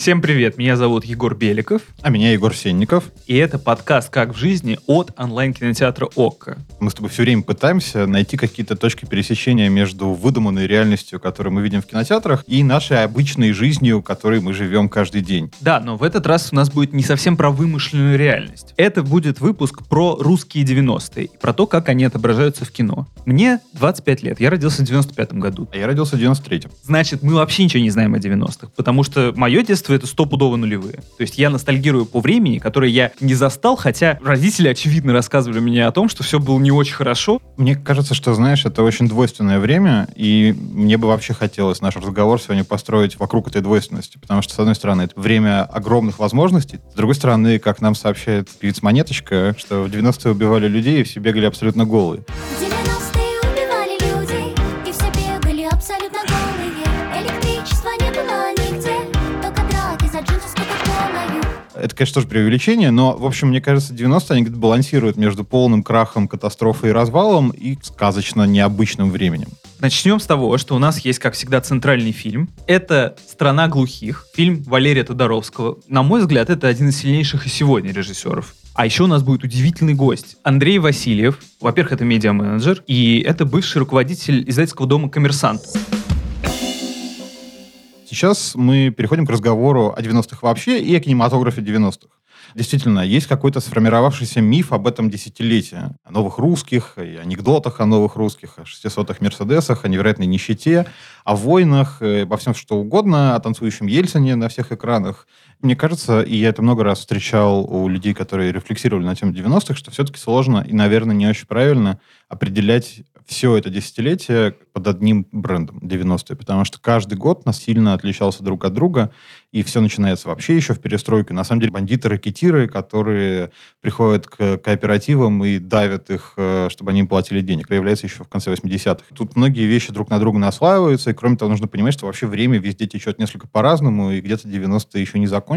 Всем привет, меня зовут Егор Беликов. А меня Егор Сенников. И это подкаст «Как в жизни» от онлайн-кинотеатра ОККО. Мы с тобой все время пытаемся найти какие-то точки пересечения между выдуманной реальностью, которую мы видим в кинотеатрах, и нашей обычной жизнью, которой мы живем каждый день. Да, но в этот раз у нас будет не совсем про вымышленную реальность. Это будет выпуск про русские 90-е, про то, как они отображаются в кино. Мне 25 лет, я родился в 95 году. А я родился в 93-м. Значит, мы вообще ничего не знаем о 90-х, потому что мое детство детства это стопудово нулевые. То есть я ностальгирую по времени, которое я не застал, хотя родители, очевидно, рассказывали мне о том, что все было не очень хорошо. Мне кажется, что, знаешь, это очень двойственное время, и мне бы вообще хотелось наш разговор сегодня построить вокруг этой двойственности, потому что, с одной стороны, это время огромных возможностей, с другой стороны, как нам сообщает певица Монеточка, что в 90-е убивали людей и все бегали абсолютно голые. Это, конечно, тоже преувеличение, но, в общем, мне кажется, 90-е они балансируют между полным крахом, катастрофой и развалом и сказочно необычным временем. Начнем с того, что у нас есть, как всегда, центральный фильм. Это «Страна глухих», фильм Валерия Тодоровского. На мой взгляд, это один из сильнейших и сегодня режиссеров. А еще у нас будет удивительный гость. Андрей Васильев. Во-первых, это медиа-менеджер, и это бывший руководитель издательского дома «Коммерсант». Сейчас мы переходим к разговору о 90-х вообще и о кинематографе 90-х. Действительно, есть какой-то сформировавшийся миф об этом десятилетии. О новых русских, и анекдотах о новых русских, о 600-х Мерседесах, о невероятной нищете, о войнах, обо всем что угодно, о танцующем Ельцине на всех экранах. Мне кажется, и я это много раз встречал у людей, которые рефлексировали на тему 90-х, что все-таки сложно и, наверное, не очень правильно определять все это десятилетие под одним брендом 90-е, потому что каждый год нас сильно отличался друг от друга, и все начинается вообще еще в перестройке. На самом деле бандиты-ракетиры, которые приходят к кооперативам и давят их, э, чтобы они им платили денег, появляется еще в конце 80-х. Тут многие вещи друг на друга наслаиваются, и кроме того, нужно понимать, что вообще время везде течет несколько по-разному, и где-то 90-е еще не закончились.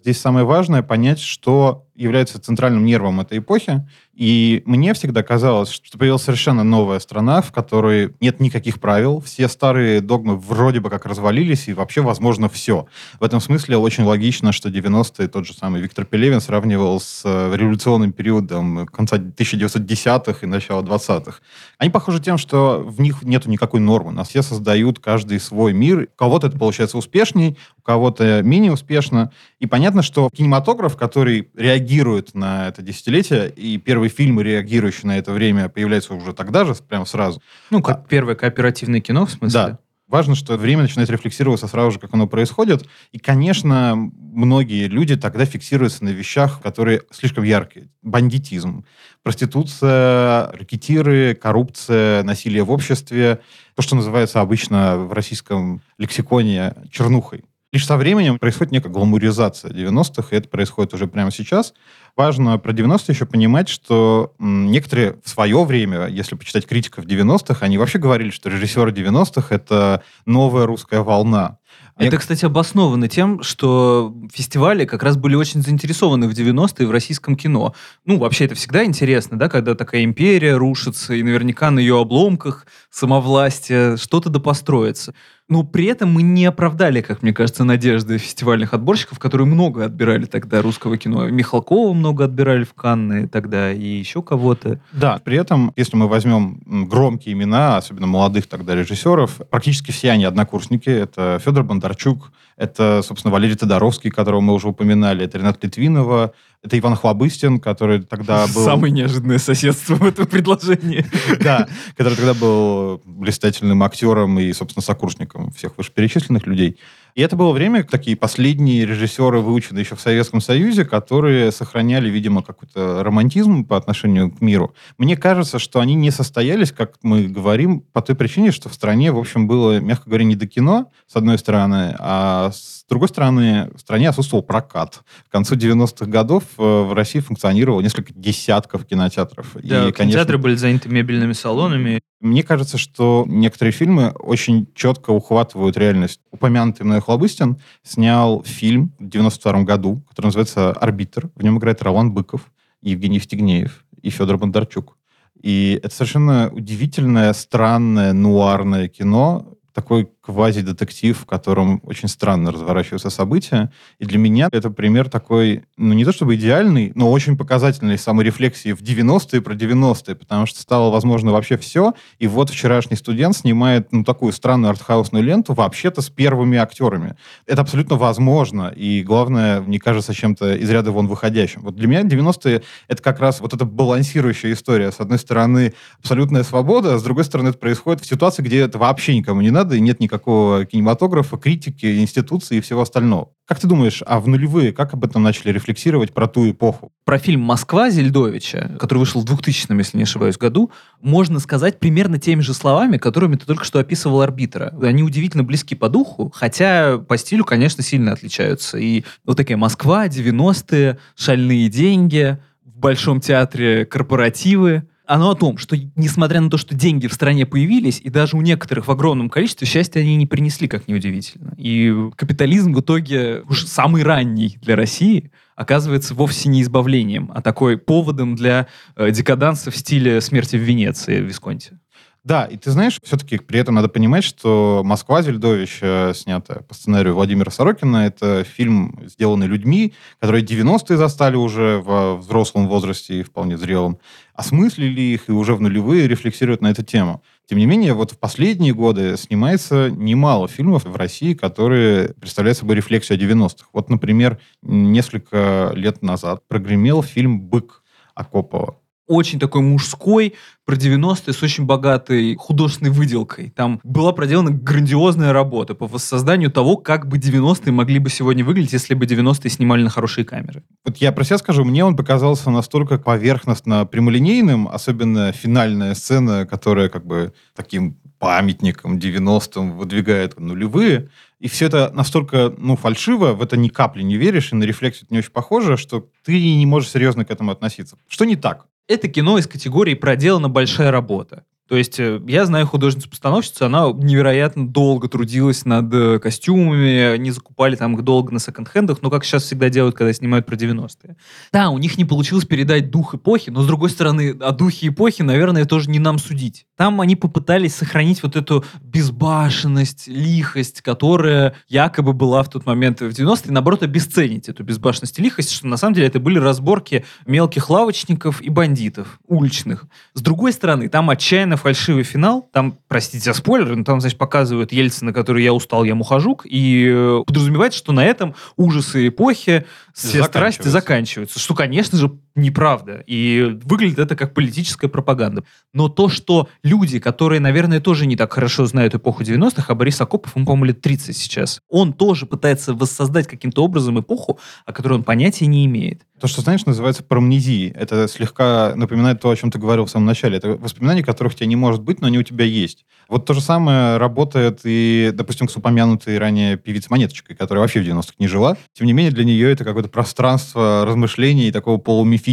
Здесь самое важное понять, что является центральным нервом этой эпохи. И мне всегда казалось, что появилась совершенно новая страна, в которой нет никаких правил, все старые догмы вроде бы как развалились, и вообще возможно все. В этом смысле очень логично, что 90-е тот же самый Виктор Пелевин сравнивал с э, революционным периодом конца 1910-х и начала 20-х. Они похожи тем, что в них нет никакой нормы. Нас все создают каждый свой мир. У кого-то это получается успешней, у кого-то менее успешно. И понятно, что кинематограф, который реагирует на это десятилетие, и первые фильмы, реагирующие на это время, появляются уже тогда же, прямо сразу. Ну, как а, первое кооперативное кино, в смысле? Да. Важно, что время начинает рефлексироваться сразу же, как оно происходит. И, конечно, многие люди тогда фиксируются на вещах, которые слишком яркие. Бандитизм, проституция, ракетиры, коррупция, насилие в обществе. То, что называется обычно в российском лексиконе чернухой. Лишь со временем происходит некая гламуризация 90-х, и это происходит уже прямо сейчас. Важно про 90-е еще понимать, что некоторые в свое время, если почитать критиков 90-х, они вообще говорили, что режиссеры 90-х — это новая русская волна. Это, кстати, обосновано тем, что фестивали как раз были очень заинтересованы в 90-е в российском кино. Ну, вообще, это всегда интересно, да, когда такая империя рушится, и наверняка на ее обломках самовластие что-то допостроится. Но при этом мы не оправдали, как мне кажется, надежды фестивальных отборщиков, которые много отбирали тогда русского кино. Михалкова много отбирали в Канны тогда, и еще кого-то. Да, при этом, если мы возьмем громкие имена, особенно молодых тогда режиссеров, практически все они однокурсники. Это Федор Бондарчук, это, собственно, Валерий Тодоровский, которого мы уже упоминали, это Ренат Литвинова, это Иван Хлобыстин, который тогда был... Самое неожиданное соседство в этом предложении. Да, который тогда был блистательным актером и, собственно, сокурсником всех вышеперечисленных людей. И это было время, такие последние режиссеры, выученные еще в Советском Союзе, которые сохраняли, видимо, какой-то романтизм по отношению к миру. Мне кажется, что они не состоялись, как мы говорим, по той причине, что в стране, в общем, было, мягко говоря, не до кино, с одной стороны, а с другой стороны, в стране отсутствовал прокат. К концу 90-х годов э, в России функционировало несколько десятков кинотеатров. Да, и, кинотеатры конечно, были заняты мебельными салонами. Мне кажется, что некоторые фильмы очень четко ухватывают реальность. Упомянутый мной Хлобыстин снял фильм в 92 году, который называется «Арбитр». В нем играет Роман Быков, Евгений Стегнеев и Федор Бондарчук. И это совершенно удивительное, странное, нуарное кино, такой квази-детектив, в котором очень странно разворачиваются события. И для меня это пример такой, ну, не то чтобы идеальный, но очень показательной саморефлексии в 90-е про 90-е, потому что стало возможно вообще все. И вот вчерашний студент снимает, ну, такую странную артхаусную ленту вообще-то с первыми актерами. Это абсолютно возможно. И главное, мне кажется, чем-то из ряда вон выходящим. Вот для меня 90-е — это как раз вот эта балансирующая история. С одной стороны, абсолютная свобода, а с другой стороны, это происходит в ситуации, где это вообще никому не надо, и нет никакого кинематографа, критики, институции и всего остального. Как ты думаешь, а в нулевые как об этом начали рефлексировать про ту эпоху? Про фильм «Москва» Зельдовича, который вышел в 2000, если не ошибаюсь, году, можно сказать примерно теми же словами, которыми ты только что описывал «Арбитра». Они удивительно близки по духу, хотя по стилю, конечно, сильно отличаются. И вот такая Москва, 90-е, шальные деньги, в Большом театре корпоративы – оно о том, что несмотря на то, что деньги в стране появились, и даже у некоторых в огромном количестве, счастья они не принесли, как неудивительно. И капитализм в итоге уж самый ранний для России оказывается вовсе не избавлением, а такой поводом для э, декаданса в стиле «Смерти в Венеции» в Висконте. Да, и ты знаешь, все-таки при этом надо понимать, что «Москва» Зельдович, э, снятая по сценарию Владимира Сорокина, это фильм, сделанный людьми, которые 90-е застали уже в взрослом возрасте и вполне зрелом, осмыслили их и уже в нулевые рефлексируют на эту тему. Тем не менее, вот в последние годы снимается немало фильмов в России, которые представляют собой рефлексию о 90-х. Вот, например, несколько лет назад прогремел фильм «Бык» Акопова очень такой мужской, про 90-е с очень богатой художественной выделкой. Там была проделана грандиозная работа по воссозданию того, как бы 90-е могли бы сегодня выглядеть, если бы 90-е снимали на хорошие камеры. Вот я про себя скажу, мне он показался настолько поверхностно прямолинейным, особенно финальная сцена, которая как бы таким памятником 90-м выдвигает нулевые, и все это настолько, ну, фальшиво, в это ни капли не веришь, и на рефлексию это не очень похоже, что ты не можешь серьезно к этому относиться. Что не так? Это кино из категории «проделана большая работа». То есть э, я знаю художницу-постановщицу, она невероятно долго трудилась над э, костюмами, они закупали там их долго на секонд-хендах, но как сейчас всегда делают, когда снимают про 90-е. Да, у них не получилось передать дух эпохи, но с другой стороны, о духе эпохи, наверное, тоже не нам судить. Там они попытались сохранить вот эту безбашенность, лихость, которая якобы была в тот момент в 90-е, наоборот, обесценить эту безбашенность и лихость, что на самом деле это были разборки мелких лавочников и бандитов, уличных. С другой стороны, там отчаянно фальшивый финал. Там, простите за спойлер, но там, значит, показывают Ельцина, который «я устал, я мухожук», и э, подразумевается, что на этом ужасы эпохи, все страсти заканчиваются. Что, конечно же, неправда. И выглядит это как политическая пропаганда. Но то, что люди, которые, наверное, тоже не так хорошо знают эпоху 90-х, а Борис Акопов, ему, по-моему, лет 30 сейчас, он тоже пытается воссоздать каким-то образом эпоху, о которой он понятия не имеет. То, что, знаешь, называется парамнезией. Это слегка напоминает то, о чем ты говорил в самом начале. Это воспоминания, которых у тебя не может быть, но они у тебя есть. Вот то же самое работает и, допустим, с упомянутой ранее певицей Монеточкой, которая вообще в 90-х не жила. Тем не менее, для нее это какое-то пространство размышлений и такого полумифического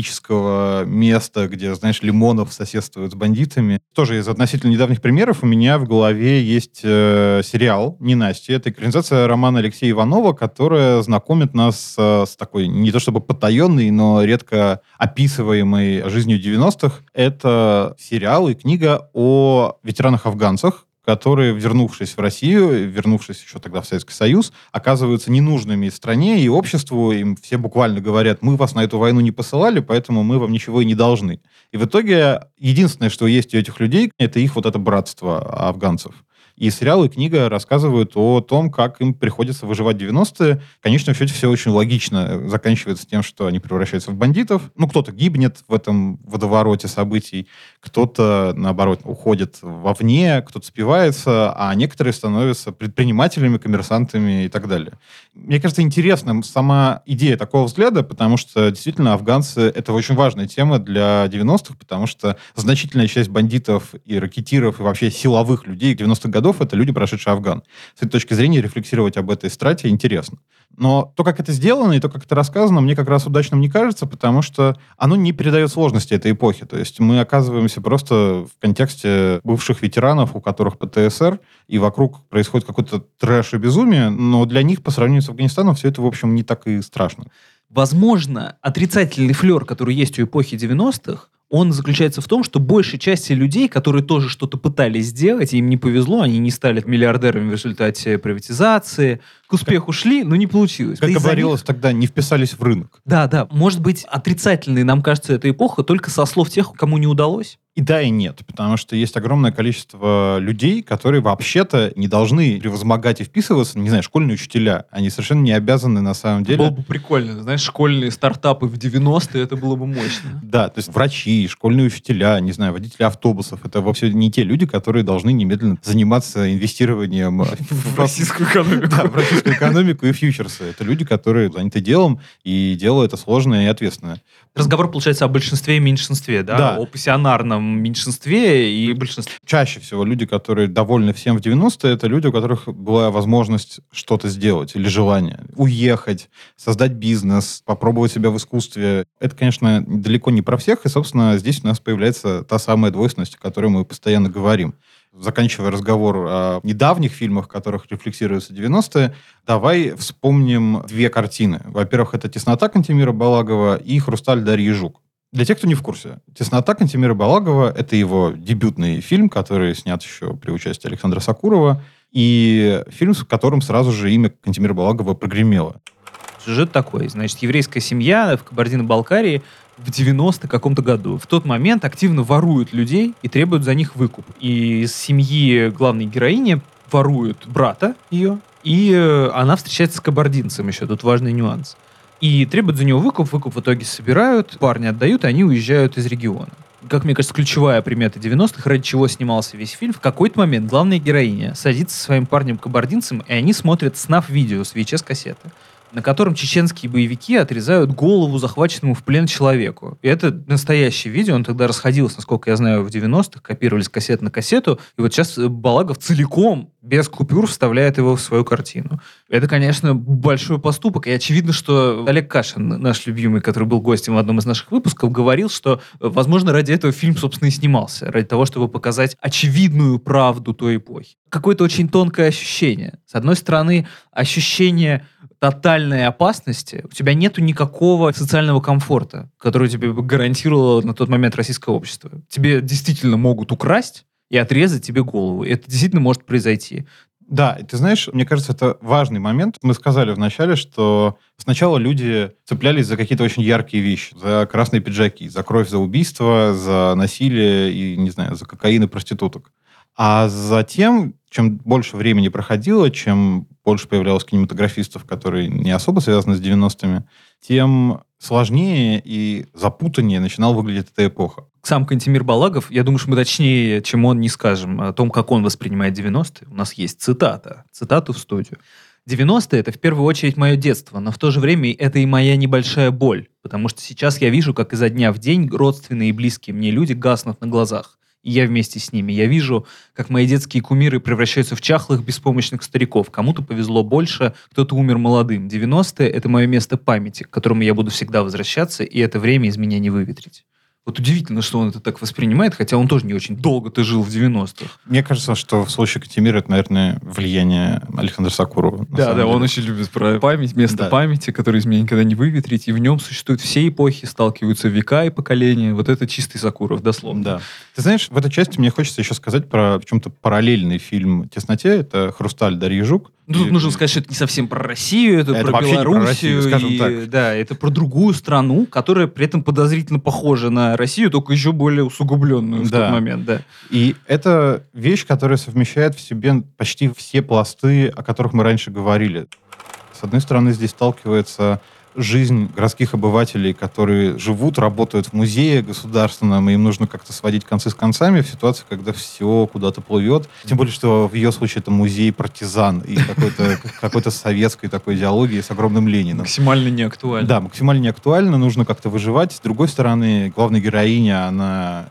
места, где, знаешь, Лимонов соседствует с бандитами. Тоже из относительно недавних примеров у меня в голове есть э, сериал «Ненастье». Это экранизация романа Алексея Иванова, которая знакомит нас э, с такой, не то чтобы потаенной, но редко описываемый жизнью 90-х. Это сериал и книга о ветеранах-афганцах, которые, вернувшись в Россию, вернувшись еще тогда в Советский Союз, оказываются ненужными стране и обществу. Им все буквально говорят, мы вас на эту войну не посылали, поэтому мы вам ничего и не должны. И в итоге единственное, что есть у этих людей, это их вот это братство афганцев. И сериал и книга рассказывают о том, как им приходится выживать 90-е. Конечно, в счете все очень логично заканчивается тем, что они превращаются в бандитов. Ну, кто-то гибнет в этом водовороте событий, кто-то, наоборот, уходит вовне, кто-то спивается, а некоторые становятся предпринимателями, коммерсантами и так далее. Мне кажется, интересным сама идея такого взгляда, потому что действительно афганцы — это очень важная тема для 90-х, потому что значительная часть бандитов и ракетиров и вообще силовых людей 90-х годов годов это люди, прошедшие Афган. С этой точки зрения рефлексировать об этой страте интересно. Но то, как это сделано, и то, как это рассказано, мне как раз удачным не кажется, потому что оно не передает сложности этой эпохи. То есть мы оказываемся просто в контексте бывших ветеранов, у которых ПТСР, и вокруг происходит какой-то трэш и безумие, но для них по сравнению с Афганистаном все это, в общем, не так и страшно. Возможно, отрицательный флер, который есть у эпохи 90-х, он заключается в том, что большей части людей, которые тоже что-то пытались сделать, им не повезло, они не стали миллиардерами в результате приватизации, к успеху шли, но не получилось. Как Да говорилось тогда, не вписались в рынок. Да, да. Может быть, отрицательной нам кажется эта эпоха только со слов тех, кому не удалось. И да, и нет, потому что есть огромное количество людей, которые вообще-то не должны превозмогать и вписываться, не знаю, школьные учителя. Они совершенно не обязаны на самом деле... Было бы прикольно. Знаешь, школьные стартапы в 90-е, это было бы мощно. Да, то есть врачи, школьные учителя, не знаю, водители автобусов, это вовсе не те люди, которые должны немедленно заниматься инвестированием В российскую экономику. Да, в российскую экономику и фьючерсы. Это люди, которые заняты делом, и дело это сложное и ответственное. Разговор, получается, о большинстве и меньшинстве, да? Да. О пассионарном меньшинстве и большинстве. Чаще всего люди, которые довольны всем в 90-е, это люди, у которых была возможность что-то сделать или желание. Уехать, создать бизнес, попробовать себя в искусстве. Это, конечно, далеко не про всех, и, собственно, здесь у нас появляется та самая двойственность, о которой мы постоянно говорим. Заканчивая разговор о недавних фильмах, в которых рефлексируются 90-е, давай вспомним две картины. Во-первых, это «Теснота» Кантемира Балагова и «Хрусталь» Дарьи Жук. Для тех, кто не в курсе, «Теснота» Кантемира Балагова — это его дебютный фильм, который снят еще при участии Александра Сакурова, и фильм, в котором сразу же имя Кантемира Балагова прогремело. Сюжет такой. Значит, еврейская семья в Кабардино-Балкарии в 90 каком-то году. В тот момент активно воруют людей и требуют за них выкуп. И из семьи главной героини воруют брата ее, и э, она встречается с кабардинцем еще. Тут важный нюанс. И требуют за него выкуп, выкуп в итоге собирают, парни отдают, и они уезжают из региона. Как мне кажется, ключевая примета 90-х, ради чего снимался весь фильм, в какой-то момент главная героиня садится со своим парнем-кабардинцем, и они смотрят снаф-видео с VHS-кассеты на котором чеченские боевики отрезают голову захваченному в плен человеку. И это настоящее видео, он тогда расходился, насколько я знаю, в 90-х, копировали с кассет на кассету, и вот сейчас Балагов целиком, без купюр, вставляет его в свою картину. Это, конечно, большой поступок, и очевидно, что Олег Кашин, наш любимый, который был гостем в одном из наших выпусков, говорил, что, возможно, ради этого фильм, собственно, и снимался, ради того, чтобы показать очевидную правду той эпохи. Какое-то очень тонкое ощущение. С одной стороны, ощущение тотальной опасности, у тебя нету никакого социального комфорта, который тебе гарантировало на тот момент российское общество. Тебе действительно могут украсть и отрезать тебе голову. Это действительно может произойти. Да, и ты знаешь, мне кажется, это важный момент. Мы сказали вначале, что сначала люди цеплялись за какие-то очень яркие вещи, за красные пиджаки, за кровь, за убийство, за насилие и, не знаю, за кокаин и проституток. А затем, чем больше времени проходило, чем больше появлялось кинематографистов, которые не особо связаны с 90-ми, тем сложнее и запутаннее начинал выглядеть эта эпоха. Сам Кантемир Балагов, я думаю, что мы точнее, чем он, не скажем о том, как он воспринимает 90-е. У нас есть цитата. Цитату в студию. 90-е — это в первую очередь мое детство, но в то же время это и моя небольшая боль, потому что сейчас я вижу, как изо дня в день родственные и близкие мне люди гаснут на глазах и я вместе с ними. Я вижу, как мои детские кумиры превращаются в чахлых, беспомощных стариков. Кому-то повезло больше, кто-то умер молодым. 90-е — это мое место памяти, к которому я буду всегда возвращаться, и это время из меня не выветрить. Вот удивительно, что он это так воспринимает, хотя он тоже не очень долго-то жил в 90-х. Мне кажется, что в случае Катимира это, наверное, влияние Александра Сакурова. Да, да, деле. он очень любит про память, место Да. памяти, которое из меня никогда не выветрить, и в нем существуют все эпохи, сталкиваются века и поколения. Вот это чистый Сакуров, дословно. Да. Ты знаешь, в этой части мне хочется еще сказать про в чем-то параллельный фильм «Тесноте». Это «Хрусталь» Дарьи Жук. Ну, тут И- нужно сказать, что это не совсем про Россию, это, Это про не про Белоруссию. Россию, скажем и, так. Да, это про другую страну, которая при этом подозрительно похожа на Россию, только еще более усугубленную в Да. тот момент, да. И это вещь, которая совмещает в себе почти все пласты, о которых мы раньше говорили. С одной стороны, здесь сталкивается жизнь городских обывателей, которые живут, работают в музее государственном, и им нужно как-то сводить концы с концами в ситуации, когда все куда-то плывет. Тем более, что в ее случае это музей партизан и какой-то какой-то советской такой идеологии с огромным Лениным. Максимально неактуально. Да, максимально неактуально, нужно как-то выживать. С другой стороны, главная героиня, она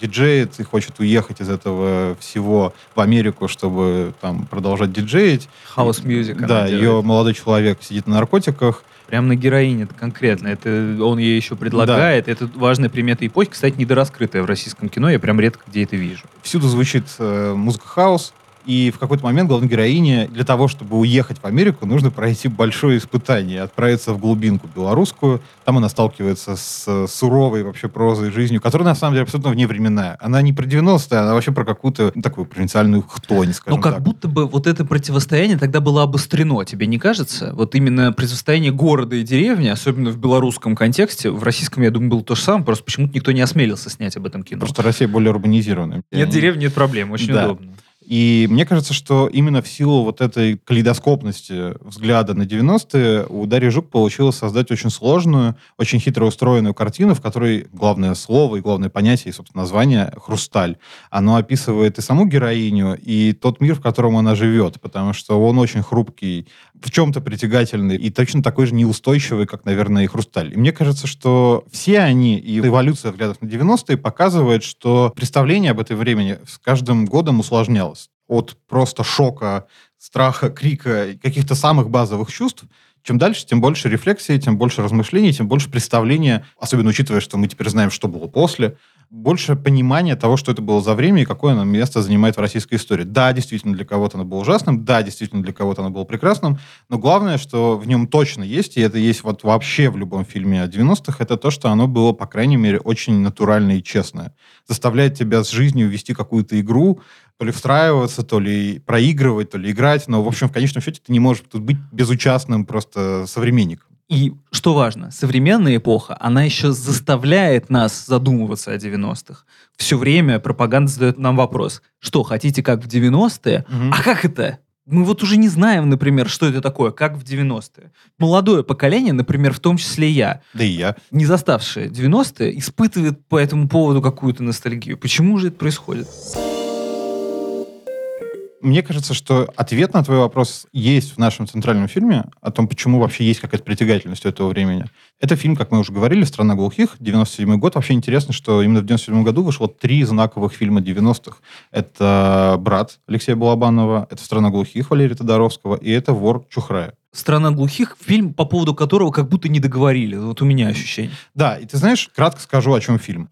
диджеет и хочет уехать из этого всего в Америку, чтобы там продолжать диджеить. Music. она Да, делает. ее молодой человек сидит на наркотиках. Прям на героине это конкретно. Это он ей еще предлагает. Это важная примета эпохи, кстати, недораскрытая в российском кино. Я прям редко где это вижу. Всюду звучит э, музыка хаус. И в какой-то момент главной героине для того, чтобы уехать в Америку, нужно пройти большое испытание, отправиться в глубинку белорусскую. Там она сталкивается с суровой вообще прозой жизнью, которая на самом деле абсолютно вневременная. Она не про 90-е, она вообще про какую-то такую провинциальную хтонь, скажем Ну, как так. будто бы вот это противостояние тогда было обострено, тебе не кажется? Вот именно противостояние города и деревни, особенно в белорусском контексте, в российском, я думаю, было то же самое, просто почему-то никто не осмелился снять об этом кино. Просто Россия более урбанизированная. Нет деревни, нет проблем, очень Да. удобно. И мне кажется, что именно в силу вот этой калейдоскопности взгляда на 90-е у Дарьи Жук получилось создать очень сложную, очень хитро устроенную картину, в которой главное слово и главное понятие, и, собственно, название «Хрусталь». Оно описывает и саму героиню, и тот мир, в котором она живет, потому что он очень хрупкий, в чем-то притягательный и точно такой же неустойчивый, как, наверное, и «Хрусталь». И мне кажется, что все они, и эволюция взглядов на 90-е показывает, что представление об этой времени с каждым годом усложнялось от просто шока, страха, крика, каких-то самых базовых чувств. Чем дальше, тем больше рефлексии, тем больше размышлений, тем больше представления, особенно учитывая, что мы теперь знаем, что было после, больше понимания того, что это было за время и какое оно место занимает в российской истории. Да, действительно, для кого-то оно было ужасным, да, действительно, для кого-то оно было прекрасным, но главное, что в нем точно есть, и это есть вот вообще в любом фильме о 90-х, это то, что оно было, по крайней мере, очень натуральное и честное. Заставляет тебя с жизнью вести какую-то игру, то ли встраиваться, то ли проигрывать, то ли играть, но, в общем, в конечном счете ты не можешь тут быть безучастным просто современником. И что важно, современная эпоха, она еще заставляет нас задумываться о 90-х. Все время пропаганда задает нам вопрос, что, хотите как в 90-е? Мгм. А как это? Мы вот уже не знаем, например, что это такое, как в 90-е. Молодое поколение, например, в том числе я, Да и я. не заставшие 90-е, испытывает по этому поводу какую-то ностальгию. Почему же это происходит? Мне кажется, что ответ на твой вопрос есть в нашем центральном фильме о том, почему вообще есть какая-то притягательность у этого времени. Это фильм, как мы уже говорили, «Страна глухих», 97 год. Вообще интересно, что именно в 97 году вышло три знаковых фильма 90-х. Это «Брат» Алексея Балабанова, это «Страна глухих» Валерия Тодоровского и это «Вор» Чухрая. «Страна глухих» — фильм, по поводу которого как будто не договорили. Вот у меня ощущение. Да, и ты знаешь, кратко скажу, о чем фильм.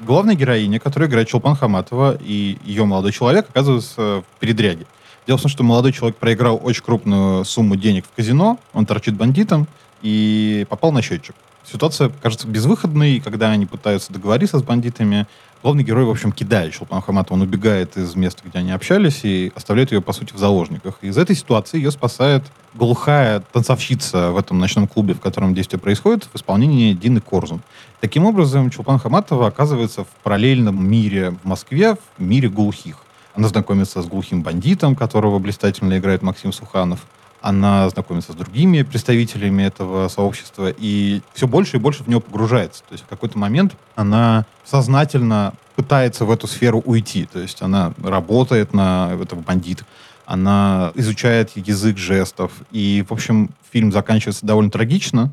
Главная героиня, которая играет Чулпан Хаматова, и ее молодой человек оказываются в передряге. Дело в том, что молодой человек проиграл очень крупную сумму денег в казино, он торчит бандитом и попал на счетчик. Ситуация кажется безвыходной, и когда они пытаются договориться с бандитами, главный герой, в общем, кидает Чулпан Хаматова, он убегает из места, где они общались, и оставляет ее, по сути, в заложниках. И из этой ситуации ее спасает глухая танцовщица в этом ночном клубе, в котором действие происходит, в исполнении Дины Корзун. Таким образом, Чулпан Хаматова оказывается в параллельном мире в Москве, в мире глухих. Она знакомится с глухим бандитом, которого блистательно играет Максим Суханов. Она знакомится с другими представителями этого сообщества и все больше и больше в него погружается. То есть в какой-то момент она сознательно пытается в эту сферу уйти. То есть она работает на этого бандита, она изучает язык жестов. И, в общем, фильм заканчивается довольно трагично.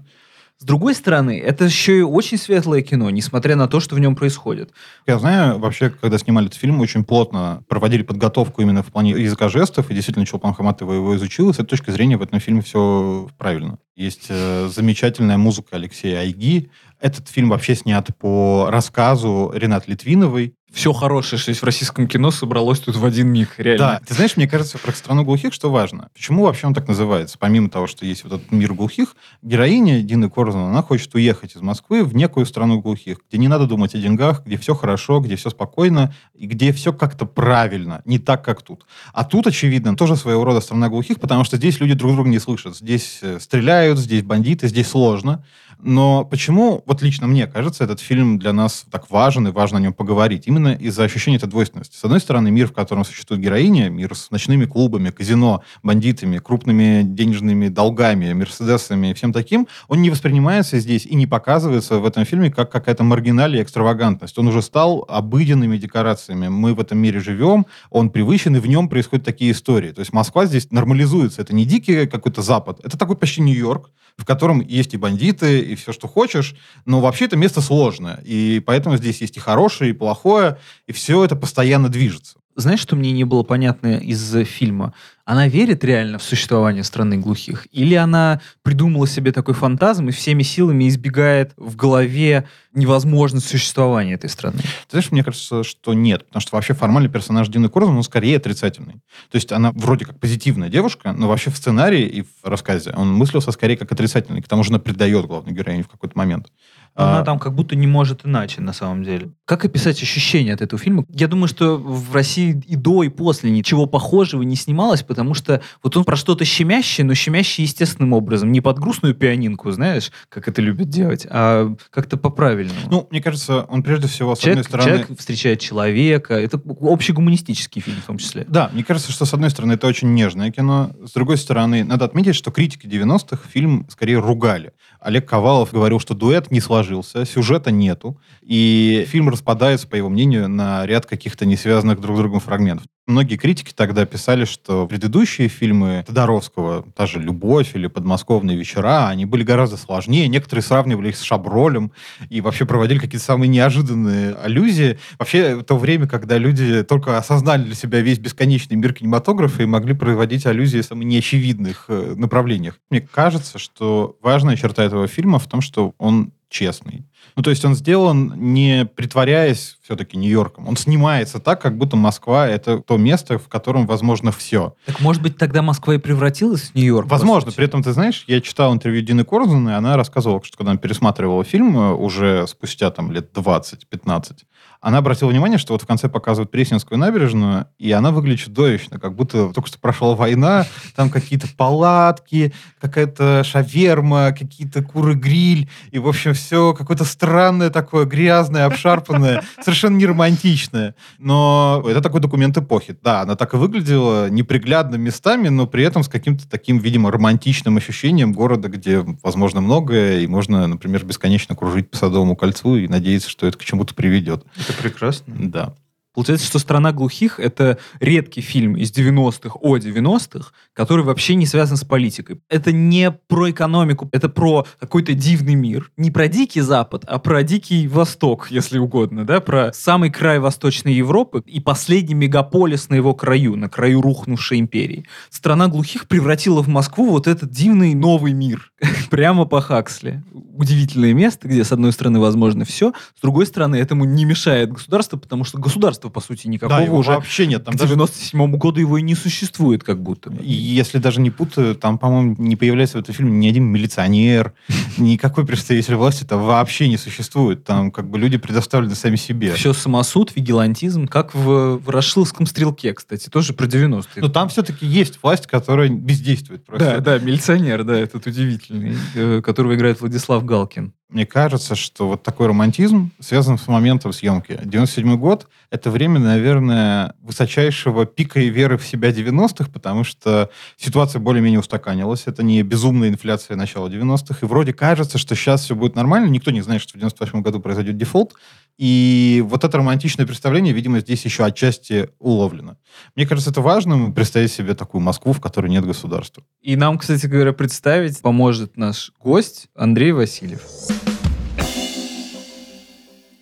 С другой стороны, это еще и очень светлое кино, несмотря на то, что в нем происходит. Я знаю, вообще, когда снимали этот фильм, очень плотно проводили подготовку именно в плане языка жестов, и действительно Чулпан Хаматова его изучил, и с этой точки зрения в этом фильме все правильно. Есть э, замечательная музыка Алексея Айги. Этот фильм вообще снят по рассказу Ренат Литвиновой. Все хорошее, что есть в российском кино, собралось тут в один миг, реально. Да, ты знаешь, мне кажется, про страну глухих что важно. Почему вообще он так называется? Помимо того, что есть вот этот мир глухих, героиня Дины Корзун, она хочет уехать из Москвы в некую страну глухих, где не надо думать о деньгах, где все хорошо, где все спокойно, и где все как-то правильно, не так, как тут. А тут, очевидно, тоже своего рода страна глухих, потому что здесь люди друг друга не слышат. Здесь э, стреляют, здесь бандиты, здесь сложно. Но почему, вот лично мне кажется, этот фильм для нас так важен и важно о нем поговорить? Именно из-за ощущения этой двойственности. С одной стороны, мир, в котором существует героиня, мир с ночными клубами, казино, бандитами, крупными денежными долгами, мерседесами и всем таким, он не воспринимается здесь и не показывается в этом фильме как какая-то маргиналия, экстравагантность. Он уже стал обыденными декорациями. Мы в этом мире живем, он привычен, и в нем происходят такие истории. То есть Москва здесь нормализуется. Это не дикий какой-то Запад, это такой почти Нью-Йорк, в котором есть и бандиты, и все, что хочешь, но вообще это место сложное, и поэтому здесь есть и хорошее, и плохое, и все это постоянно движется. Знаешь, что мне не было понятно из фильма? Она верит реально в существование страны глухих? Или она придумала себе такой фантазм и всеми силами избегает в голове невозможность существования этой страны? Ты знаешь, мне кажется, что нет. Потому что вообще формально персонаж Дины Корзун, он скорее отрицательный. То есть она вроде как позитивная девушка, но вообще в сценарии и в рассказе он мыслился скорее как отрицательный. К тому же она предает главную героиню в какой-то момент. Но она а, там как будто не может иначе, на самом деле. Как описать ощущения от этого фильма? Я думаю, что в России и до, и после ничего похожего не снималось, потому что вот он про что-то щемящее, но щемящее естественным образом. Не под грустную пианинку, знаешь, как это любят делать, а как-то по-правильному. Ну, мне кажется, он прежде всего, с человек, одной стороны... Человек встречает человека. Это общегуманистический фильм в том числе. Да, мне кажется, что с одной стороны это очень нежное кино, с другой стороны, надо отметить, что критики 90-х фильм скорее ругали. Олег Ковалов говорил, что дуэт не сложился, сюжета нету, и фильм распадается, по его мнению, на ряд каких-то не связанных друг с другом фрагментов. Многие критики тогда писали, что предыдущие фильмы Тодоровского, та же «Любовь» или «Подмосковные вечера», они были гораздо сложнее. Некоторые сравнивали их с «Шабролем» и вообще проводили какие-то самые неожиданные аллюзии. Вообще, то время, когда люди только осознали для себя весь бесконечный мир кинематографа и могли проводить аллюзии в самых неочевидных э, направлениях. Мне кажется, что важная черта этого фильма в том, что он честный. Ну, то есть он сделан не притворяясь все-таки Нью-Йорком. Он снимается так, как будто Москва — это то место, в котором возможно все. Так, может быть, тогда Москва и превратилась в Нью-Йорк? Возможно. При этом, ты знаешь, я читал интервью Дины Корзун, и она рассказывала, что когда она пересматривала фильм уже спустя там лет 20-15, она обратила внимание, что вот в конце показывают Пресненскую набережную, и она выглядит чудовищно, как будто только что прошла война, там какие-то палатки, какая-то шаверма, какие-то куры-гриль, и, в общем, все какое-то странное такое, грязное, обшарпанное, совершенно не романтичное. Но это такой документ эпохи. Да, она так и выглядела неприглядно местами, но при этом с каким-то таким, видимо, романтичным ощущением города, где, возможно, многое, и можно, например, бесконечно кружить по Садовому кольцу и надеяться, что это к чему-то приведет. Прекрасно. Да. Получается, что «Страна глухих» — это редкий фильм из 90-х о 90-х, который вообще не связан с политикой. Это не про экономику, это про какой-то дивный мир. Не про Дикий Запад, а про Дикий Восток, если угодно, да, про самый край Восточной Европы и последний мегаполис на его краю, на краю рухнувшей империи. «Страна глухих» превратила в Москву вот этот дивный новый мир, прямо по Хаксли. Удивительное место, где, с одной стороны, возможно все, с другой стороны, этому не мешает государство, потому что государство государства, по сути, никакого да, уже вообще нет. Там к 97 году его и не существует, как будто. И если даже не путаю, там, по-моему, не появляется в этом фильме ни один милиционер, никакой представитель власти там вообще не существует. Там как бы люди предоставлены сами себе. Все самосуд, вигилантизм, как в, в Рашилском стрелке, кстати, тоже про 90-е. Но там все-таки есть власть, которая бездействует. Просто. Да, да, милиционер, да, этот удивительный, э, которого играет Владислав Галкин. Мне кажется, что вот такой романтизм связан с моментом съемки. 97 год — это время, наверное, высочайшего пика и веры в себя 90-х, потому что ситуация более-менее устаканилась. Это не безумная инфляция начала 90-х. И вроде кажется, что сейчас все будет нормально. Никто не знает, что в 98 году произойдет дефолт. И вот это романтичное представление, видимо, здесь еще отчасти уловлено. Мне кажется, это важно представить себе такую Москву, в которой нет государства. И нам, кстати говоря, представить поможет наш гость Андрей Васильев.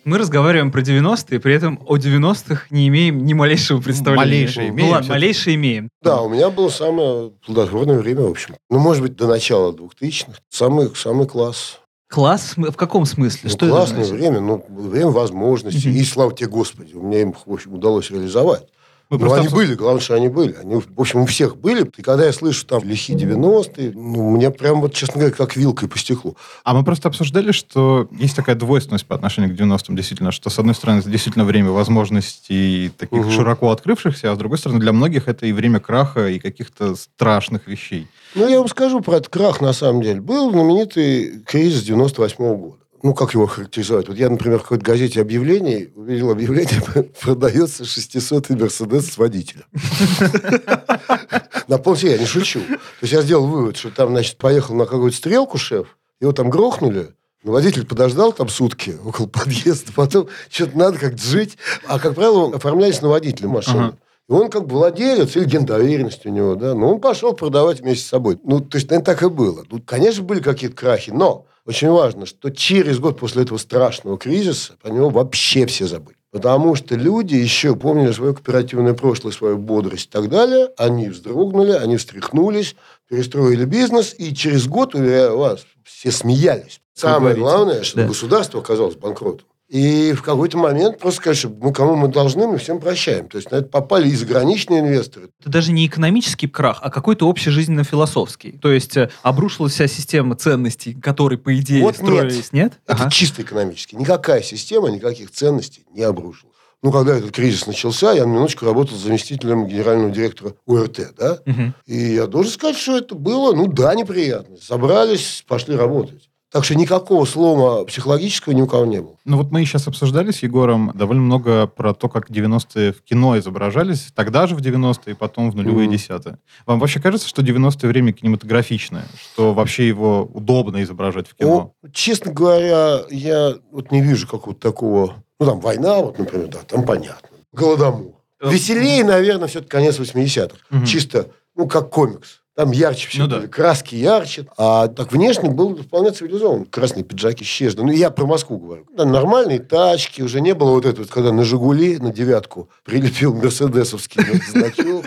Мы разговариваем про 90-е, при этом о 90-х не имеем ни малейшего представления. Малейшее имеем. Ну ладно, малейшее имеем. Да, у меня было самое плодотворное время, в общем. Ну, может быть, до начала 2000-х. Самый, самый класс. Класс? В каком смысле? Ну, Что классное время, ну, время возможностей. И слава тебе, Господи, у меня им, в общем, удалось реализовать. Мы ну, они были, главное, что они были. Они, в общем, у всех были. И когда я слышу там лихие 90-е, ну, мне прям вот, честно говоря, как вилкой по стеклу. А мы просто обсуждали, что есть такая двойственность по отношению к 90-м, действительно, что, с одной стороны, это действительно время возможностей таких угу. широко открывшихся, а с другой стороны, для многих это и время краха, и каких-то страшных вещей. Ну, я вам скажу про этот крах, на самом деле. Был знаменитый кризис 98 -го года ну, как его характеризовать? Вот я, например, в какой-то газете объявлений увидел объявление, продается 600-й Мерседес с водителем. На полсе я не шучу. То есть я сделал вывод, что там, значит, поехал на какую-то стрелку шеф, его там грохнули, но водитель подождал там сутки около подъезда, потом что-то надо как-то жить. А, как правило, оформлялись на водителя машины. И он как бы владелец, или доверенность у него, да, но он пошел продавать вместе с собой. Ну, то есть, наверное, так и было. Ну, конечно, были какие-то крахи, но очень важно, что через год после этого страшного кризиса про него вообще все забыли. Потому что люди еще помнили свое кооперативное прошлое, свою бодрость и так далее. Они вздрогнули, они встряхнулись, перестроили бизнес, и через год, уверяю вас, все смеялись. Самое главное, что Да. государство оказалось банкротом. И в какой-то момент просто сказать, что ну, кому мы должны, мы всем прощаем. То есть на это попали и заграничные инвесторы. Это даже не экономический крах, а какой-то общежизненно-философский. То есть э, обрушилась вся система ценностей, которые, по идее, Вот строились, нет? Это Ага. чисто экономически. Никакая система, никаких ценностей не обрушилась. Ну, когда этот кризис начался, я на минуточку работал заместителем генерального директора УРТ, да? Мгм. И я должен сказать, что это было, ну да, неприятно. Собрались, пошли работать. Так что никакого слома психологического ни у кого не было. Ну вот мы сейчас обсуждали с Егором довольно много про то, как 90-е в кино изображались, тогда же в 90-е, и потом в нулевые Мгм. десятые. Вам вообще кажется, что 90-е время кинематографичное, что вообще его удобно изображать в кино? О, честно говоря, я вот не вижу какого-то такого... Ну, там война, вот, например, да, там понятно. Голодомор. Э, Веселее, наверное, все-таки конец 80-х. Мгм. Чисто, ну, как комикс. Там ярче все Ну да. краски ярче. А так внешне был вполне цивилизован. Красные пиджаки исчезли. Ну, я про Москву говорю. Да, нормальные тачки, уже не было вот этого, вот, когда на «Жигули», на девятку прилепил мерседесовский вот значок.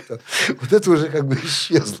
Вот это уже как бы исчезло.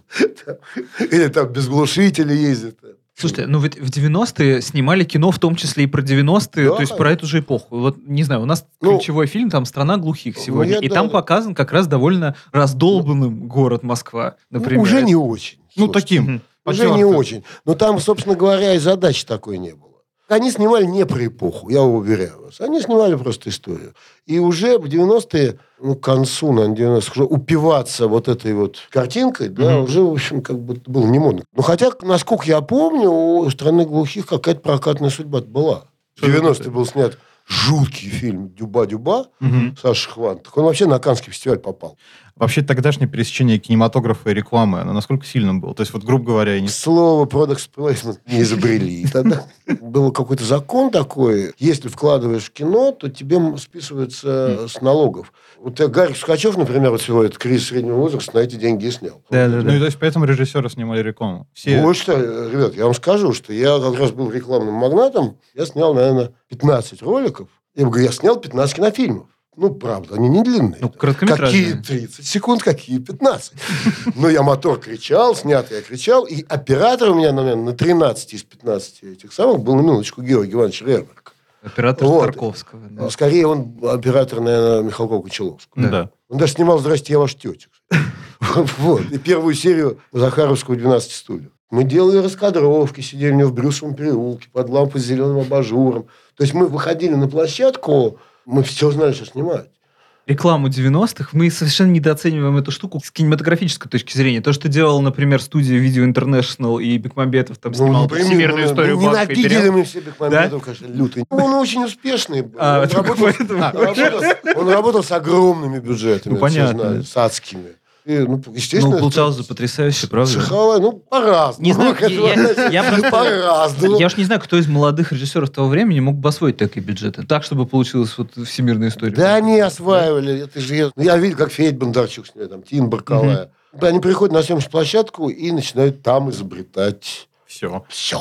Или там без глушителя ездит. Слушайте, ну ведь в 90-е снимали кино, в том числе и про 90-е, Да. то есть про эту же эпоху. Вот, не знаю, у нас Ну, ключевой фильм, там «Страна глухих» сегодня, я- и да, там да. показан как раз довольно раздолбанным город Москва, Ну, например. уже не очень. Ну, слушайте. таким. Уже не очень. Но там, собственно говоря, и задачи такой не было. Они снимали не про эпоху, я уверяю вас. Они снимали просто историю. И уже в 90-е, ну, к концу, наверное, 90-х, уже упиваться вот этой вот картинкой, да, Мгм. уже, в общем, как бы было не модно. Ну, хотя, насколько я помню, у «Страны глухих» какая-то прокатная судьба была. В Что это 90-е был снят жуткий фильм «Дюба-дюба» Мгм. Саши Хван. Так он вообще на Каннский фестиваль попал. Вообще тогдашнее пересечение кинематографа и рекламы, оно насколько сильным было? То есть, вот, грубо говоря, не... Слово product placement не изобрели. И тогда был какой-то закон такой, если вкладываешь в кино, то тебе списывается с налогов. Вот э, Гарик Сукачев, например, вот свой этот кризис среднего возраста на эти деньги и снял. Да-да-да. Ну, и то есть, поэтому режиссеры снимали рекламу. Все... Вот что, э, ребят, я вам скажу, что я как раз был рекламным магнатом, я снял, наверное, 15 роликов. Я говорю, я снял 15 кинофильмов. Ну, правда, они не длинные. Ну, короткометражные. Какие 30 секунд, какие 15. Но я мотор кричал, снят я кричал. И оператор у меня, наверное, на 13 из 15 этих самых был на минуточку Георгий Иванович Рерберг. Оператор Вот. Тарковского. да. Ну, Скорее, он оператор, наверное, Михалкова Кончаловского. Да. Он даже снимал «Здрасте, я ваш тетя». Вот. И первую серию Захаровского 12 студию. Мы делали раскадровки, сидели у него в Брюсовом переулке под лампой с зеленым абажуром. То есть мы выходили на площадку, мы все знали, что снимать. рекламу 90-х, мы совершенно недооцениваем эту штуку с кинематографической точки зрения. То, что делал, например, студия Video International и Бекмамбетов там снимал например, всемирную ну, историю ну, банка и Ненавидели мы все Бекмамбетов, конечно, лютый. Он очень успешный. А, он, работал, он работал- он работал с огромными бюджетами. Ну, понятно. знали, с адскими. И, ну, естественно, Ну, получалось это- потрясающе, правда? Цеховая, ну, по-разному. Не знаю, я- я- я просто- По-разному. Я уж не знаю, кто из молодых режиссеров того времени мог бы освоить такие бюджеты. Так, чтобы получилась вот всемирная история. Да они осваивали. Это же я, ну, я видел, как Федь Бондарчук снимает, там, Тин Баркалая. Да, Они приходят на съемочную площадку и начинают там изобретать Все. все.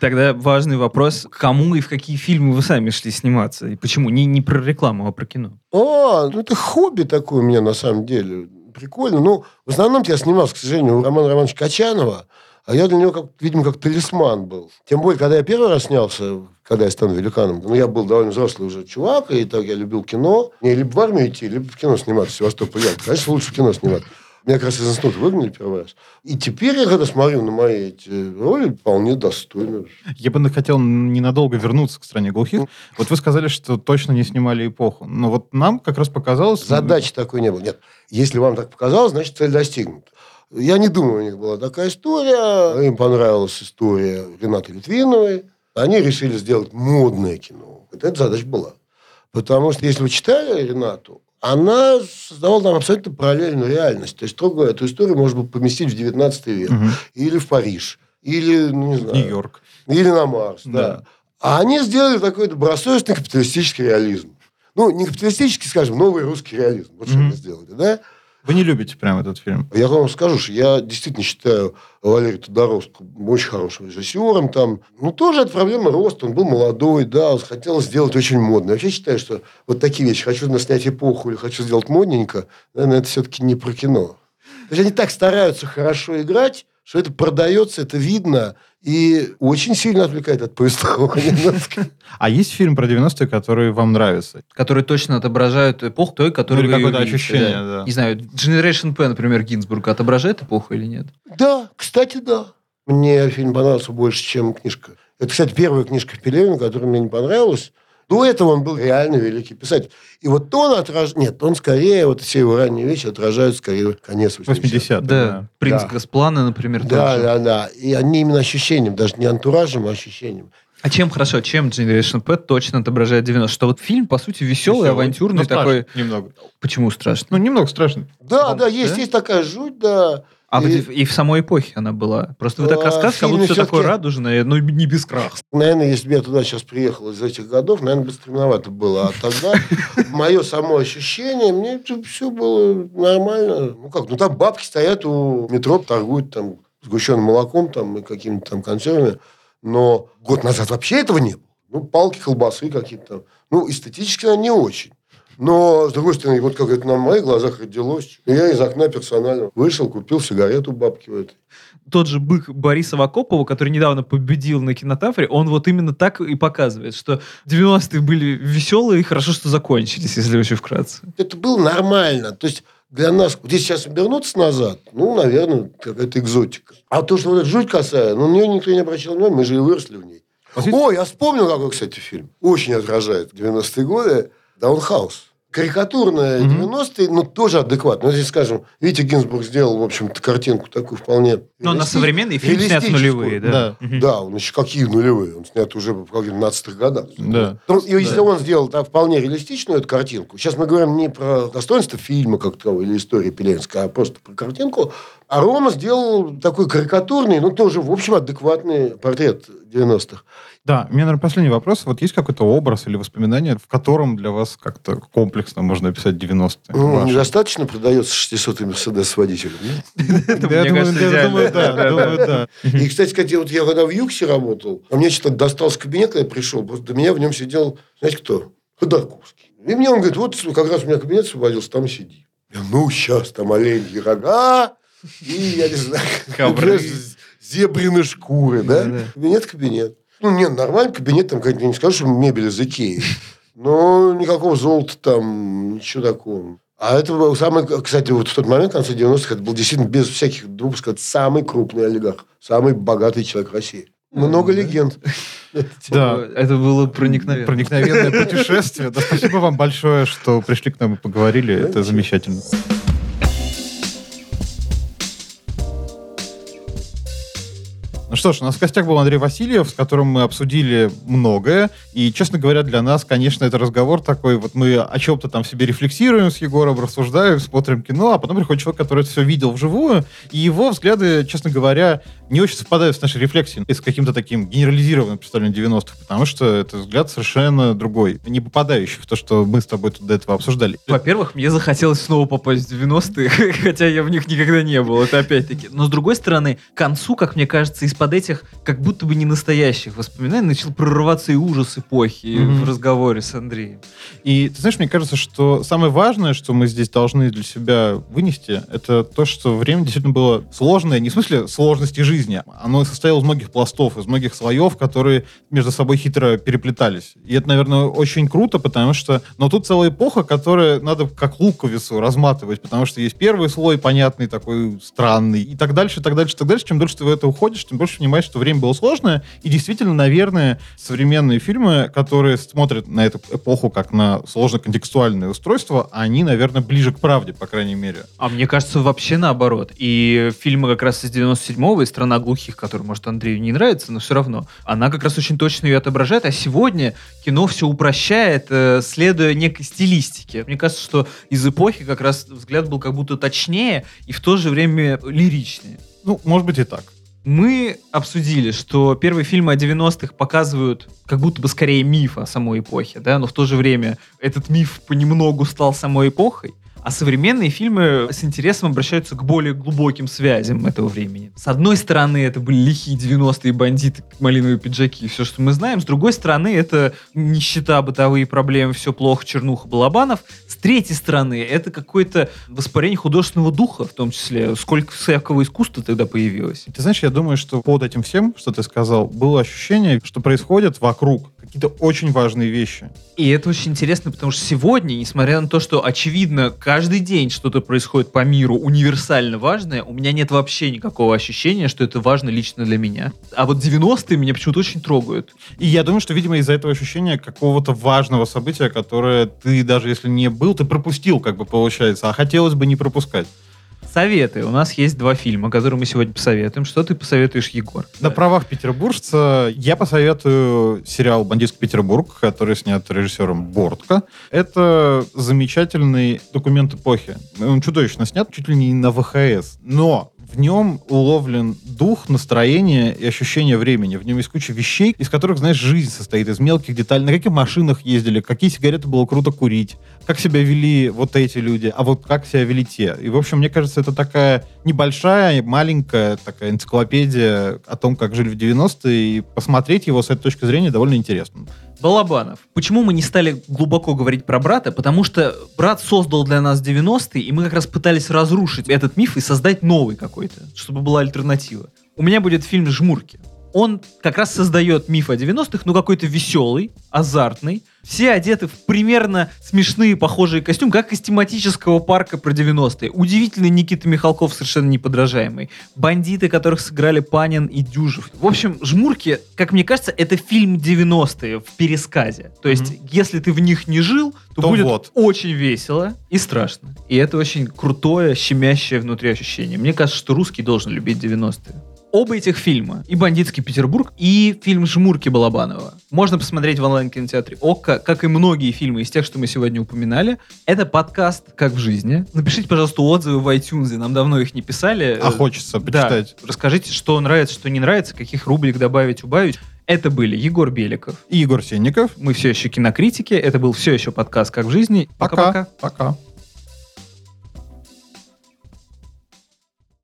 Тогда важный вопрос, кому и в какие фильмы вы сами шли сниматься? И почему? Не, не про рекламу, а про кино. О, ну это хобби такое у меня на самом деле. Прикольно. Ну, в основном я снимался, к сожалению, у Романа Романовича Качанова, а я для него, как, видимо, как талисман был. Тем более, когда я первый раз снялся, когда я стану великаном, ну, я был довольно взрослый уже чувак, и так я любил кино. Мне либо в армию идти, либо в кино сниматься, в Севастополь. Конечно, лучше в кино сниматься. Меня как раз из института выгнали первый раз. И теперь я, когда смотрю на мои эти роли, вполне достойно. Я бы хотел ненадолго вернуться к стране глухих. Вот вы сказали, что точно не снимали эпоху. Но вот нам как раз показалось... Задачи такой не было. Нет, если вам так показалось, значит, цель достигнута. Я не думаю, у них была такая история. Им понравилась история Ренаты Литвиновой. Они решили сделать модное кино. Вот эта задача была. Потому что, если вы читали Ренату, она создавала там абсолютно параллельную реальность. То есть, строго говоря, эту историю можно было поместить в 19 век. Мгм. Или в Париж. Или, ну, не знаю. Нью-Йорк. Или на Марс, да. Да. А они сделали такой добросовестный капиталистический реализм. Ну, не капиталистический, скажем, новый русский реализм. Вот что Мгм. они сделали, да? Вы не любите прям этот фильм? Я вам скажу, что я действительно считаю Валерия Тодоровского очень хорошим режиссером. Там, ну, тоже это проблема роста. Он был молодой, да, он хотел сделать очень модно. Я вообще считаю, что вот такие вещи, хочу снять эпоху или хочу сделать модненько, наверное, это все-таки не про кино. То есть они так стараются хорошо играть, что это продается, это видно, и очень сильно отвлекает от повествования. А есть фильм про 90-е, который вам нравится? Которые точно отображают эпоху той, которую Ну, какое-то ощущение, да. Не знаю, Generation P, например, Гинзбурга отображает эпоху или нет? Да, кстати, да. Мне фильм понравился больше, чем книжка. Это, кстати, первая книжка Пелевина, которая мне не понравилась. До этого он был реально великий писатель. И вот он отражает... Нет, он скорее, вот все его ранние вещи отражают скорее конец 80-х. 80-е, Да. да. Принц Да. Gasплана, например, Да, тоже. да, да. И они именно ощущением, даже не антуражем, а ощущением. А чем хорошо, чем Generation P точно отображает 90 Что вот фильм, по сути, веселый, авантюрный Ну, такой. Немного. Почему страшно? Ну, немного страшно. Да, Вам- да, есть, да? есть такая жуть, да. А и- в- и, в самой эпохе она была. Просто вы так А, рассказываете, как фильм будто все такое радужное, но не без краха. Наверное, если бы я туда сейчас приехал из этих годов, наверное, бы стремновато было. А тогда мое само ощущение, мне все было нормально. Ну как, ну там бабки стоят у метро, торгуют там сгущенным молоком там, и какими-то там консервами. Но год назад вообще этого не было. Ну, палки, колбасы какие-то там. Ну, эстетически она не очень. Но, с другой стороны, вот как это на моих глазах родилось. Я из окна персонально вышел, купил сигарету бабки в этой. Тот же бык Бориса Вакопова, который недавно победил на кинотафре, он вот именно так и показывает, что 90-е были веселые и хорошо, что закончились, если очень вкратце. это было нормально. То есть для нас, если сейчас вернуться назад, ну, наверное, какая-то экзотика. А то, что вот эта жуть касая, ну, на нее никто не обращал внимания, мы же и выросли в ней. Ой, я вспомнил, какой, кстати, фильм. Очень отражает 90-е годы. Даунхаус. Карикатурная Мгм. 90-е, но тоже адекватно. Ну, если, скажем, Витя Гинзбург сделал, в общем-то, картинку такую вполне... Но на реалисти- современный фильм снят нулевые, да? Да. Мгм. Да, он еще какие нулевые. Он снят уже в каких-то 15-х годах. Да. Ну, и если он сделал да, вполне реалистичную эту картинку, сейчас мы говорим не про достоинство фильма как такового или истории Пеленского, а просто про картинку, а Рома сделал такой карикатурный, но тоже, в общем, адекватный портрет 90-х. Да, у меня, наверное, последний вопрос. Вот есть какой-то образ или воспоминание, в котором для вас как-то комплексно можно описать 90-е? Ну, ваши? недостаточно продается 600-й Мерседес с Да, я думаю, да. И, кстати, сказать, вот я когда в Юксе работал, а мне что-то достался кабинет, когда я пришел, просто до меня в нем сидел, знаете кто? Ходорковский. И мне он говорит, вот как раз у меня кабинет освободился, там сиди. Я, ну, сейчас там оленьи рога, и, я не знаю, зебрины шкуры, да? Кабинет, кабинет. Ну, нет, нормальный кабинет, там, как- я не скажу, что мебель из Икеи. Но никакого золота там, ничего такого. А это был самый, кстати, вот в тот момент, в конце 90-х, это был действительно без всяких двух сказать, самый крупный олигарх, самый богатый человек России. Много легенд. Да. Это было проникновенно. Проникновенное путешествие. Да, спасибо вам большое, что пришли к нам и поговорили. Это замечательно. Ну что ж, у нас в гостях был Андрей Васильев, с которым мы обсудили многое. И, честно говоря, для нас, конечно, это разговор такой, вот мы о чем-то там себе рефлексируем с Егором, рассуждаем, смотрим кино, а потом приходит человек, который это все видел вживую, и его взгляды, честно говоря, не очень совпадают с нашей рефлексией, и с каким-то таким генерализированным представлением 90-х, потому что это взгляд совершенно другой, не попадающий в то, что мы с тобой тут до этого обсуждали. Во-первых, мне захотелось снова попасть в 90-е, хотя я в них никогда не был, это опять-таки. Но с другой стороны, к концу, как мне кажется, из-под этих как будто бы не настоящих воспоминаний начал прорываться и ужас эпохи Мгм. в разговоре с Андреем. И ты знаешь, мне кажется, что самое важное, что мы здесь должны для себя вынести, это то, что время действительно было сложное, не в смысле сложности жизни, оно состояло из многих пластов, из многих слоев, которые между собой хитро переплетались. И это, наверное, очень круто, потому что... Но тут целая эпоха, которую надо как луковицу разматывать, потому что есть первый слой, понятный, такой странный, и так дальше, и так дальше, и так дальше. Чем дольше ты в это уходишь, тем больше понимаешь, что время было сложное. И действительно, наверное, современные фильмы, которые смотрят на эту эпоху как на сложно-контекстуальное устройство, они, наверное, ближе к правде, по крайней мере. А мне кажется, вообще наоборот. И фильмы как раз из 97-го, и «Страна глухих», который, может, Андрею не нравится, но все равно, она как раз очень точно ее отображает. А сегодня кино все упрощает, э, следуя некой стилистике. Мне кажется, что из эпохи как раз взгляд был как будто точнее и в то же время лиричнее. Ну, может быть и так. Мы обсудили, что первые фильмы о 90-х показывают как будто бы скорее миф о самой эпохе, да, но в то же время этот миф понемногу стал самой эпохой. А современные фильмы с интересом обращаются к более глубоким связям этого времени. С одной стороны, это были лихие 90-е бандиты, малиновые пиджаки, все, что мы знаем. С другой стороны, это нищета, бытовые проблемы, все плохо, чернуха, балабанов. С третьей стороны, это какое-то воспарение художественного духа, в том числе. Сколько всякого искусства тогда появилось. Ты знаешь, я думаю, что под этим всем, что ты сказал, было ощущение, что происходит вокруг какие-то очень важные вещи. И это очень интересно, потому что сегодня, несмотря на то, что очевидно каждый день что-то происходит по миру универсально важное, у меня нет вообще никакого ощущения, что это важно лично для меня. А вот 90-е меня почему-то очень трогают. И я думаю, что, видимо, из-за этого ощущения какого-то важного события, которое ты даже если не был, ты пропустил, как бы получается, а хотелось бы не пропускать. Советы. У нас есть два фильма, которые мы сегодня посоветуем. Что ты посоветуешь, Егор? На правах петербуржца я посоветую сериал «Бандитский Петербург», который снят режиссером Бортко. Это замечательный документ эпохи. Он чудовищно снят, чуть ли не на ВХС. Но в нем уловлен дух, настроение и ощущение времени. В нем есть куча вещей, из которых, знаешь, жизнь состоит из мелких деталей. На каких машинах ездили, какие сигареты было круто курить, как себя вели вот эти люди, а вот как себя вели те. И, в общем, мне кажется, это такая небольшая, маленькая такая энциклопедия о том, как жили в 90-е, и посмотреть его с этой точки зрения довольно интересно. Балабанов. Почему мы не стали глубоко говорить про брата? Потому что брат создал для нас 90-е, и мы как раз пытались разрушить этот миф и создать новый какой-то, чтобы была альтернатива. У меня будет фильм «Жмурки». Он как раз создает миф о 90-х, но какой-то веселый, азартный. Все одеты в примерно смешные, похожие костюмы, как из тематического парка про 90-е. Удивительный Никита Михалков, совершенно неподражаемый. Бандиты, которых сыграли Панин и Дюжев. В общем, «Жмурки», как мне кажется, это фильм 90-е в пересказе. То есть, mm-hmm. если ты в них не жил, то, То будет вот. очень весело и страшно. И это очень крутое, щемящее внутри ощущение. Мне кажется, что русский должен любить 90-е. Оба этих фильма, и «Бандитский Петербург», и фильм «Жмурки» Балабанова, можно посмотреть в онлайн-кинотеатре ОККО, как и многие фильмы из тех, что мы сегодня упоминали. Это подкаст «Как в жизни». Напишите, пожалуйста, отзывы в iTunes, нам давно их не писали. А хочется почитать. Да, расскажите, что нравится, что не нравится, каких рубрик добавить, убавить. Это были Егор Беликов. И Егор Сенников. Мы все еще кинокритики. Это был все еще подкаст «Как в жизни». Пока. Пока.